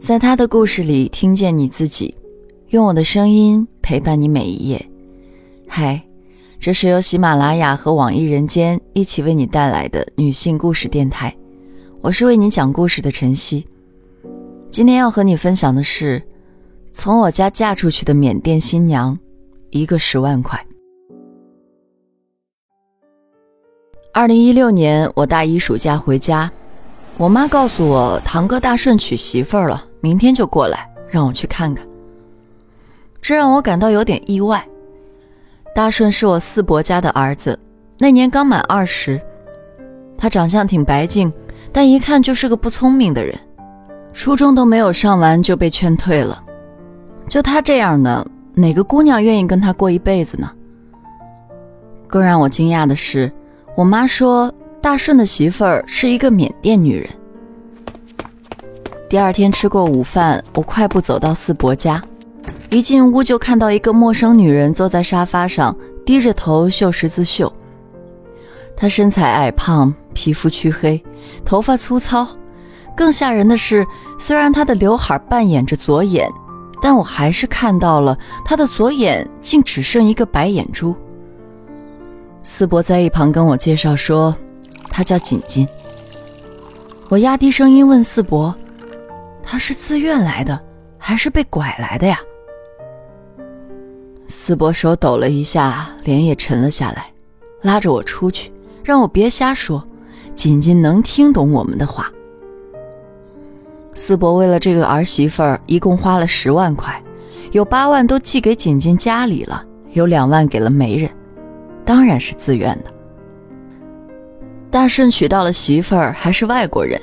在他的故事里听见你自己，用我的声音陪伴你每一页。嗨，这是由喜马拉雅和网易人间一起为你带来的女性故事电台，我是为你讲故事的晨曦。今天要和你分享的是，从我家嫁出去的缅甸新娘，一个十万块。二零一六年，我大一暑假回家，我妈告诉我堂哥大顺娶媳妇儿了。明天就过来，让我去看看。这让我感到有点意外。大顺是我四伯家的儿子，那年刚满二十。他长相挺白净，但一看就是个不聪明的人，初中都没有上完就被劝退了。就他这样的，哪个姑娘愿意跟他过一辈子呢？更让我惊讶的是，我妈说大顺的媳妇儿是一个缅甸女人。第二天吃过午饭，我快步走到四伯家，一进屋就看到一个陌生女人坐在沙发上，低着头绣十字绣。她身材矮胖，皮肤黢黑，头发粗糙。更吓人的是，虽然她的刘海扮演着左眼，但我还是看到了她的左眼竟只剩一个白眼珠。四伯在一旁跟我介绍说，她叫锦锦。我压低声音问四伯。他是自愿来的，还是被拐来的呀？四伯手抖了一下，脸也沉了下来，拉着我出去，让我别瞎说。锦锦能听懂我们的话。四伯为了这个儿媳妇儿，一共花了十万块，有八万都寄给锦锦家里了，有两万给了媒人，当然是自愿的。大顺娶到了媳妇儿，还是外国人。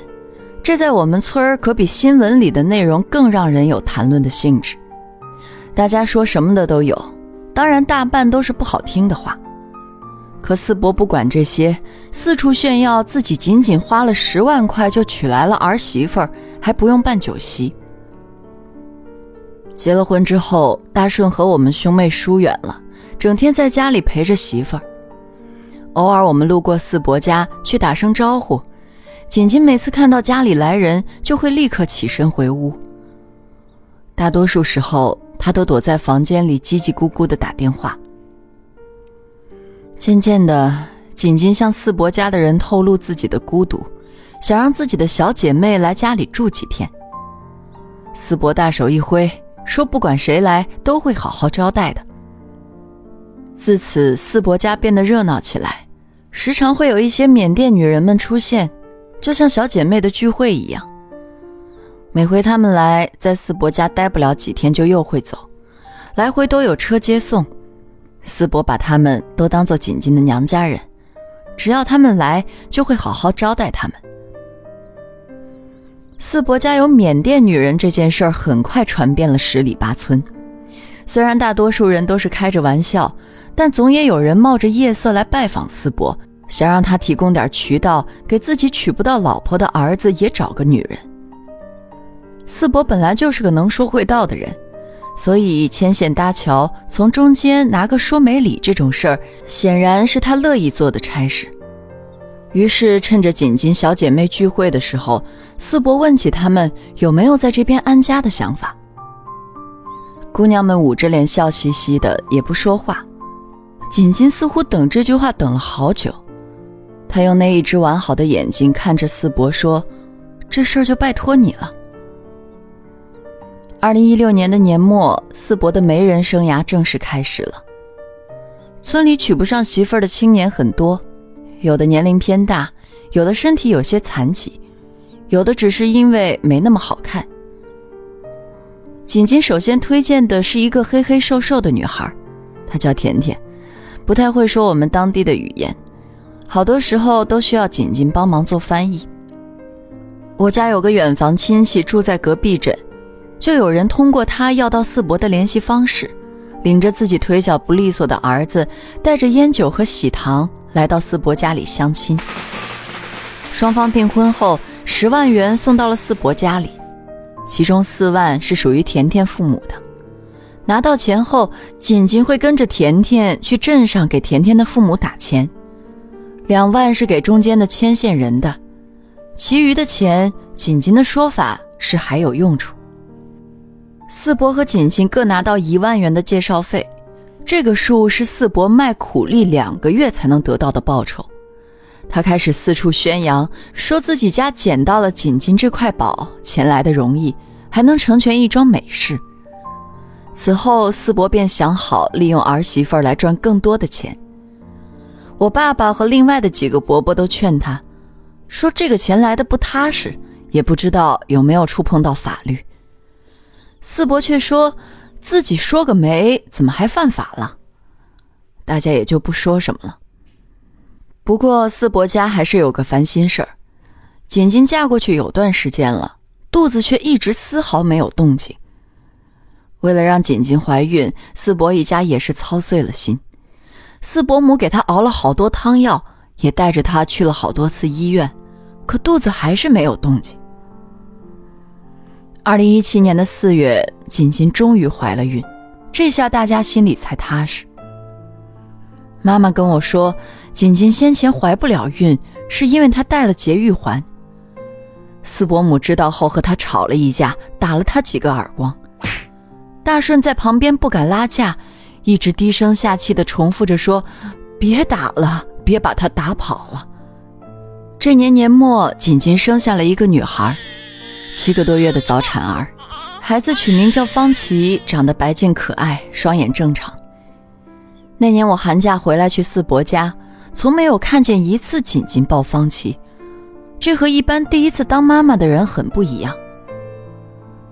这在我们村儿可比新闻里的内容更让人有谈论的兴致。大家说什么的都有，当然大半都是不好听的话。可四伯不管这些，四处炫耀自己仅仅花了十万块就娶来了儿媳妇儿，还不用办酒席。结了婚之后，大顺和我们兄妹疏远了，整天在家里陪着媳妇儿。偶尔我们路过四伯家，去打声招呼。锦锦每次看到家里来人，就会立刻起身回屋。大多数时候，他都躲在房间里叽叽咕咕的打电话。渐渐的，锦锦向四伯家的人透露自己的孤独，想让自己的小姐妹来家里住几天。四伯大手一挥，说不管谁来，都会好好招待的。自此，四伯家变得热闹起来，时常会有一些缅甸女人们出现。就像小姐妹的聚会一样，每回他们来，在四伯家待不了几天就又会走，来回都有车接送。四伯把他们都当做锦锦的娘家人，只要他们来，就会好好招待他们。四伯家有缅甸女人这件事儿很快传遍了十里八村，虽然大多数人都是开着玩笑，但总也有人冒着夜色来拜访四伯。想让他提供点渠道，给自己娶不到老婆的儿子也找个女人。四伯本来就是个能说会道的人，所以牵线搭桥，从中间拿个说媒礼这种事儿，显然是他乐意做的差事。于是趁着锦锦小姐妹聚会的时候，四伯问起他们有没有在这边安家的想法。姑娘们捂着脸笑嘻嘻的，也不说话。锦锦似乎等这句话等了好久。他用那一只完好的眼睛看着四伯说：“这事儿就拜托你了。”二零一六年的年末，四伯的媒人生涯正式开始了。村里娶不上媳妇儿的青年很多，有的年龄偏大，有的身体有些残疾，有的只是因为没那么好看。锦锦首先推荐的是一个黑黑瘦瘦的女孩，她叫甜甜，不太会说我们当地的语言。好多时候都需要锦锦帮忙做翻译。我家有个远房亲戚住在隔壁镇，就有人通过他要到四伯的联系方式，领着自己腿脚不利索的儿子，带着烟酒和喜糖来到四伯家里相亲。双方订婚后，十万元送到了四伯家里，其中四万是属于甜甜父母的。拿到钱后，锦锦会跟着甜甜去镇上给甜甜的父母打钱。两万是给中间的牵线人的，其余的钱，锦锦的说法是还有用处。四伯和锦锦各拿到一万元的介绍费，这个数是四伯卖苦力两个月才能得到的报酬。他开始四处宣扬，说自己家捡到了锦锦这块宝，钱来的容易，还能成全一桩美事。此后，四伯便想好利用儿媳妇来赚更多的钱。我爸爸和另外的几个伯伯都劝他，说这个钱来的不踏实，也不知道有没有触碰到法律。四伯却说自己说个没，怎么还犯法了？大家也就不说什么了。不过四伯家还是有个烦心事儿，锦锦嫁过去有段时间了，肚子却一直丝毫没有动静。为了让锦锦怀孕，四伯一家也是操碎了心。四伯母给她熬了好多汤药，也带着她去了好多次医院，可肚子还是没有动静。二零一七年的四月，锦锦终于怀了孕，这下大家心里才踏实。妈妈跟我说，锦锦先前怀不了孕，是因为她戴了节育环。四伯母知道后和她吵了一架，打了她几个耳光。大顺在旁边不敢拉架，一直低声下气地重复着说：“别打了，别把她打跑了。”这年年末，锦锦生下了一个女孩，七个多月的早产儿，孩子取名叫方琦，长得白净可爱，双眼正常。那年我寒假回来去四伯家，从没有看见一次锦锦抱方琦，这和一般第一次当妈妈的人很不一样。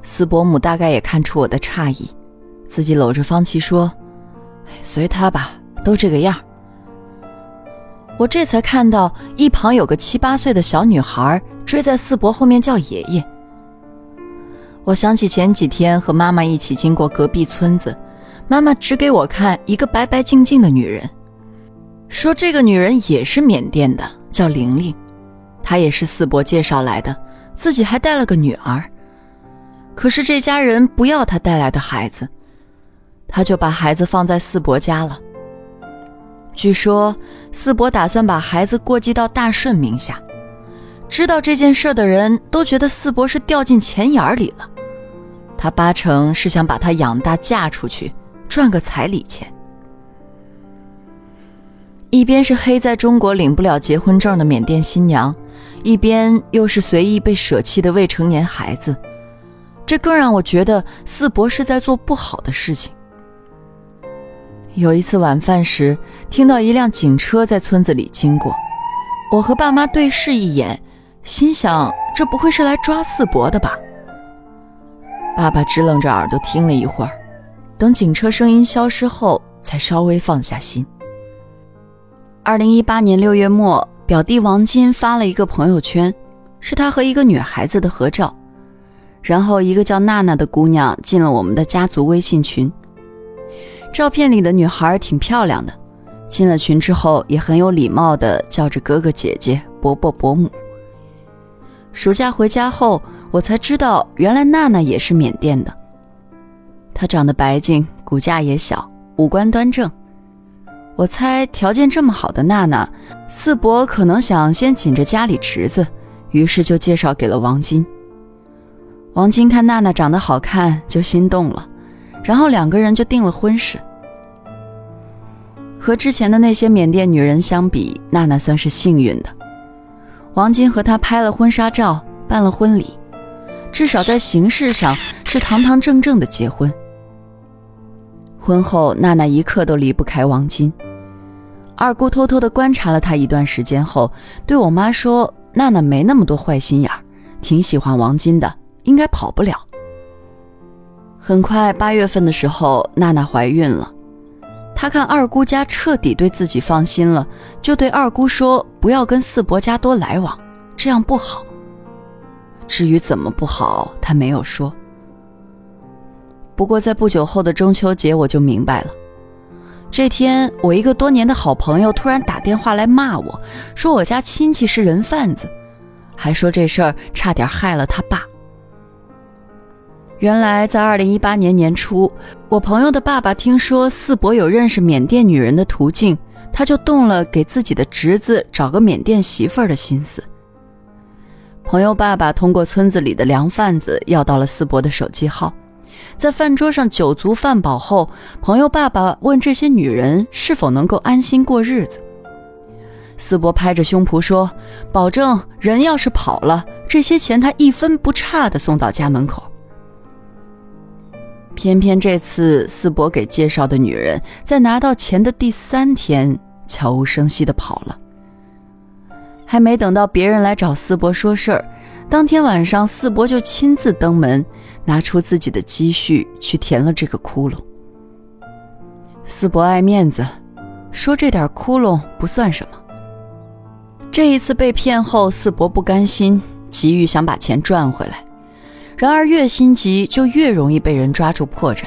四伯母大概也看出我的诧异，自己搂着方琦说：“随他吧，都这个样。”我这才看到一旁有个七八岁的小女孩追在四伯后面叫爷爷。我想起前几天和妈妈一起经过隔壁村子。妈妈指给我看一个白白净净的女人，说这个女人也是缅甸的，叫玲玲，她也是四伯介绍来的，自己还带了个女儿。可是这家人不要她带来的孩子，他就把孩子放在四伯家了。据说四伯打算把孩子过继到大顺名下，知道这件事的人都觉得四伯是掉进钱眼里了，他八成是想把他养大嫁出去。赚个彩礼钱，一边是黑在中国领不了结婚证的缅甸新娘，一边又是随意被舍弃的未成年孩子，这更让我觉得四伯是在做不好的事情。有一次晚饭时，听到一辆警车在村子里经过，我和爸妈对视一眼，心想这不会是来抓四伯的吧？爸爸支棱着耳朵听了一会儿。等警车声音消失后，才稍微放下心。二零一八年六月末，表弟王金发了一个朋友圈，是他和一个女孩子的合照，然后一个叫娜娜的姑娘进了我们的家族微信群。照片里的女孩挺漂亮的，进了群之后也很有礼貌的叫着哥哥姐姐、伯伯伯母。暑假回家后，我才知道原来娜娜也是缅甸的。她长得白净，骨架也小，五官端正。我猜条件这么好的娜娜，四伯可能想先紧着家里侄子，于是就介绍给了王金。王金看娜娜长得好看，就心动了，然后两个人就定了婚事。和之前的那些缅甸女人相比，娜娜算是幸运的。王金和她拍了婚纱照，办了婚礼，至少在形式上是堂堂正正的结婚。婚后，娜娜一刻都离不开王金。二姑偷偷地观察了她一段时间后，对我妈说：“娜娜没那么多坏心眼儿，挺喜欢王金的，应该跑不了。”很快，八月份的时候，娜娜怀孕了。她看二姑家彻底对自己放心了，就对二姑说：“不要跟四伯家多来往，这样不好。”至于怎么不好，她没有说。不过，在不久后的中秋节，我就明白了。这天，我一个多年的好朋友突然打电话来骂我，说我家亲戚是人贩子，还说这事儿差点害了他爸。原来，在二零一八年年初，我朋友的爸爸听说四伯有认识缅甸女人的途径，他就动了给自己的侄子找个缅甸媳妇儿的心思。朋友爸爸通过村子里的粮贩子要到了四伯的手机号。在饭桌上酒足饭饱后，朋友爸爸问这些女人是否能够安心过日子。四伯拍着胸脯说：“保证人要是跑了，这些钱他一分不差的送到家门口。”偏偏这次四伯给介绍的女人在拿到钱的第三天，悄无声息的跑了。还没等到别人来找四伯说事儿，当天晚上四伯就亲自登门，拿出自己的积蓄去填了这个窟窿。四伯爱面子，说这点窟窿不算什么。这一次被骗后，四伯不甘心，急于想把钱赚回来。然而越心急，就越容易被人抓住破绽。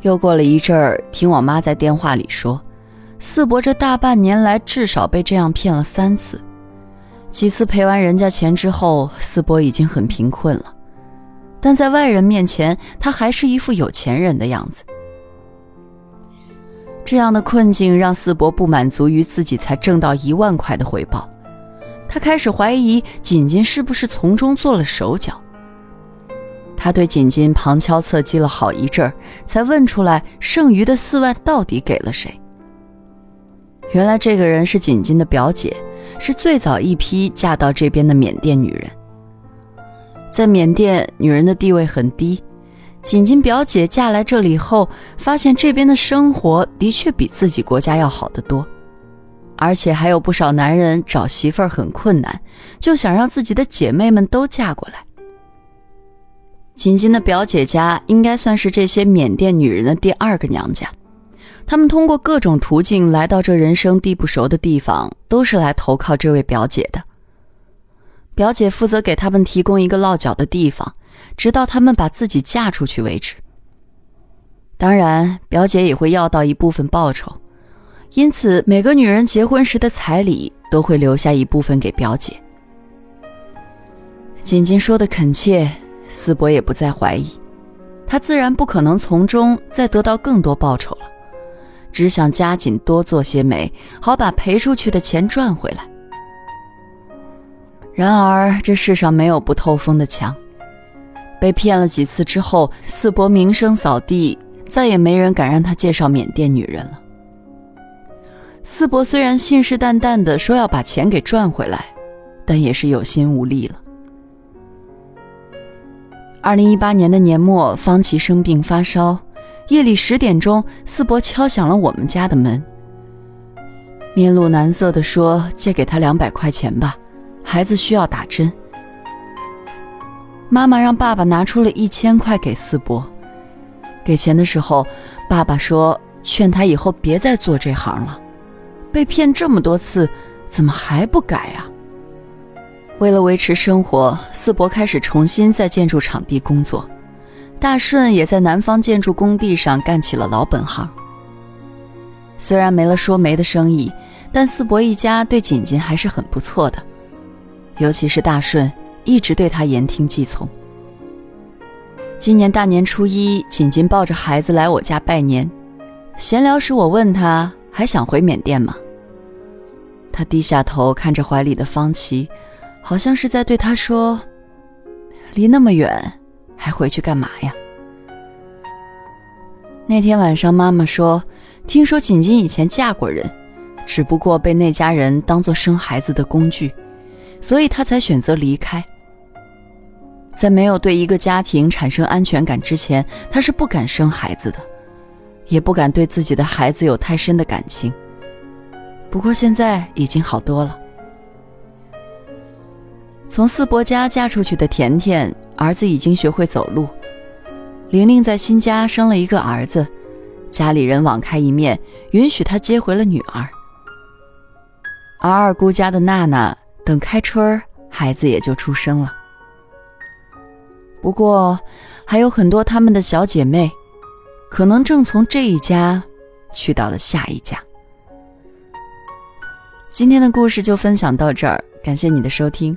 又过了一阵儿，听我妈在电话里说，四伯这大半年来至少被这样骗了三次。几次赔完人家钱之后，四伯已经很贫困了，但在外人面前，他还是一副有钱人的样子。这样的困境让四伯不满足于自己才挣到一万块的回报，他开始怀疑锦锦是不是从中做了手脚。他对锦锦旁敲侧击了好一阵儿，才问出来剩余的四万到底给了谁。原来这个人是锦锦的表姐，是最早一批嫁到这边的缅甸女人。在缅甸，女人的地位很低。锦锦表姐嫁来这里后，发现这边的生活的确比自己国家要好得多，而且还有不少男人找媳妇儿很困难，就想让自己的姐妹们都嫁过来。锦锦的表姐家应该算是这些缅甸女人的第二个娘家，她们通过各种途径来到这人生地不熟的地方，都是来投靠这位表姐的。表姐负责给他们提供一个落脚的地方。直到他们把自己嫁出去为止。当然，表姐也会要到一部分报酬，因此每个女人结婚时的彩礼都会留下一部分给表姐。锦锦说的恳切，思博也不再怀疑，他自然不可能从中再得到更多报酬了，只想加紧多做些媒，好把赔出去的钱赚回来。然而，这世上没有不透风的墙。被骗了几次之后，四伯名声扫地，再也没人敢让他介绍缅甸女人了。四伯虽然信誓旦旦地说要把钱给赚回来，但也是有心无力了。二零一八年的年末，方琦生病发烧，夜里十点钟，四伯敲响了我们家的门，面露难色地说：“借给他两百块钱吧，孩子需要打针。”妈妈让爸爸拿出了一千块给四伯。给钱的时候，爸爸说：“劝他以后别再做这行了，被骗这么多次，怎么还不改啊？”为了维持生活，四伯开始重新在建筑场地工作，大顺也在南方建筑工地上干起了老本行。虽然没了说媒的生意，但四伯一家对锦锦还是很不错的，尤其是大顺。一直对他言听计从。今年大年初一，锦锦抱着孩子来我家拜年。闲聊时，我问他还想回缅甸吗？他低下头看着怀里的方琦，好像是在对他说：“离那么远，还回去干嘛呀？”那天晚上，妈妈说：“听说锦锦以前嫁过人，只不过被那家人当做生孩子的工具，所以她才选择离开。”在没有对一个家庭产生安全感之前，她是不敢生孩子的，也不敢对自己的孩子有太深的感情。不过现在已经好多了。从四伯家嫁出去的甜甜，儿子已经学会走路；玲玲在新家生了一个儿子，家里人网开一面，允许她接回了女儿。而二姑家的娜娜，等开春孩子也就出生了。不过，还有很多她们的小姐妹，可能正从这一家去到了下一家。今天的故事就分享到这儿，感谢你的收听，